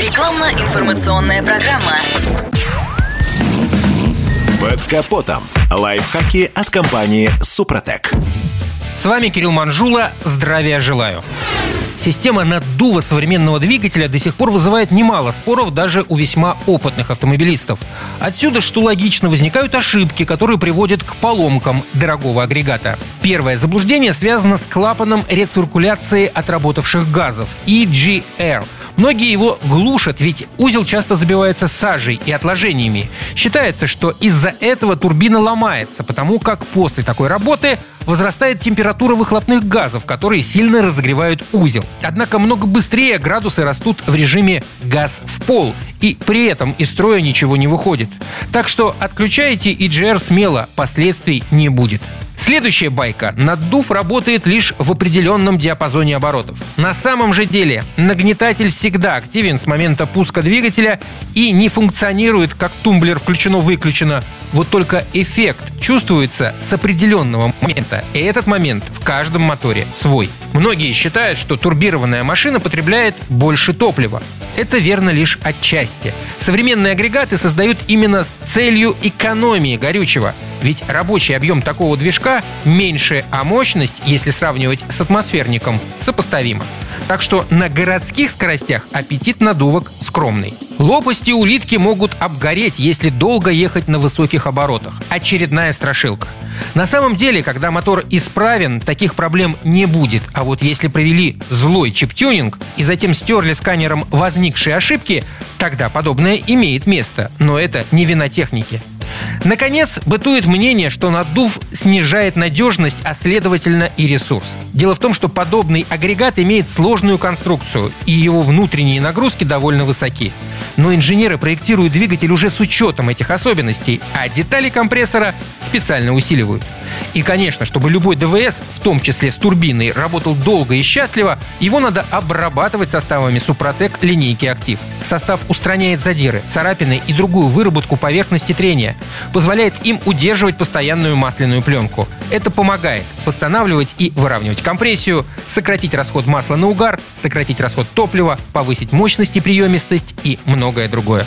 Рекламно-информационная программа. Под капотом. Лайфхаки от компании «Супротек». С вами Кирилл Манжула. Здравия желаю. Система наддува современного двигателя до сих пор вызывает немало споров даже у весьма опытных автомобилистов. Отсюда, что логично, возникают ошибки, которые приводят к поломкам дорогого агрегата. Первое заблуждение связано с клапаном рециркуляции отработавших газов – EGR – Многие его глушат, ведь узел часто забивается сажей и отложениями. Считается, что из-за этого турбина ломается, потому как после такой работы возрастает температура выхлопных газов, которые сильно разогревают узел. Однако много быстрее градусы растут в режиме газ в пол, и при этом из строя ничего не выходит. Так что отключайте EGR смело, последствий не будет. Следующая байка. Наддув работает лишь в определенном диапазоне оборотов. На самом же деле нагнетатель всегда активен с момента пуска двигателя и не функционирует как тумблер включено-выключено. Вот только эффект чувствуется с определенного момента. И этот момент в каждом моторе свой. Многие считают, что турбированная машина потребляет больше топлива. Это верно лишь отчасти. Современные агрегаты создают именно с целью экономии горючего. Ведь рабочий объем такого движка меньше, а мощность, если сравнивать с атмосферником, сопоставима. Так что на городских скоростях аппетит надувок скромный. Лопасти улитки могут обгореть, если долго ехать на высоких оборотах. Очередная страшилка. На самом деле, когда мотор исправен, таких проблем не будет. А вот если провели злой чип-тюнинг и затем стерли сканером возникшие ошибки, тогда подобное имеет место. Но это не вина техники. Наконец, бытует мнение, что наддув снижает надежность, а следовательно и ресурс. Дело в том, что подобный агрегат имеет сложную конструкцию, и его внутренние нагрузки довольно высоки. Но инженеры проектируют двигатель уже с учетом этих особенностей, а детали компрессора специально усиливают. И, конечно, чтобы любой ДВС, в том числе с турбиной, работал долго и счастливо, его надо обрабатывать составами Супротек линейки «Актив». Состав устраняет задиры, царапины и другую выработку поверхности трения, позволяет им удерживать постоянную масляную пленку. Это помогает восстанавливать и выравнивать компрессию, сократить расход масла на угар, сократить расход топлива, повысить мощность и приемистость и многое другое.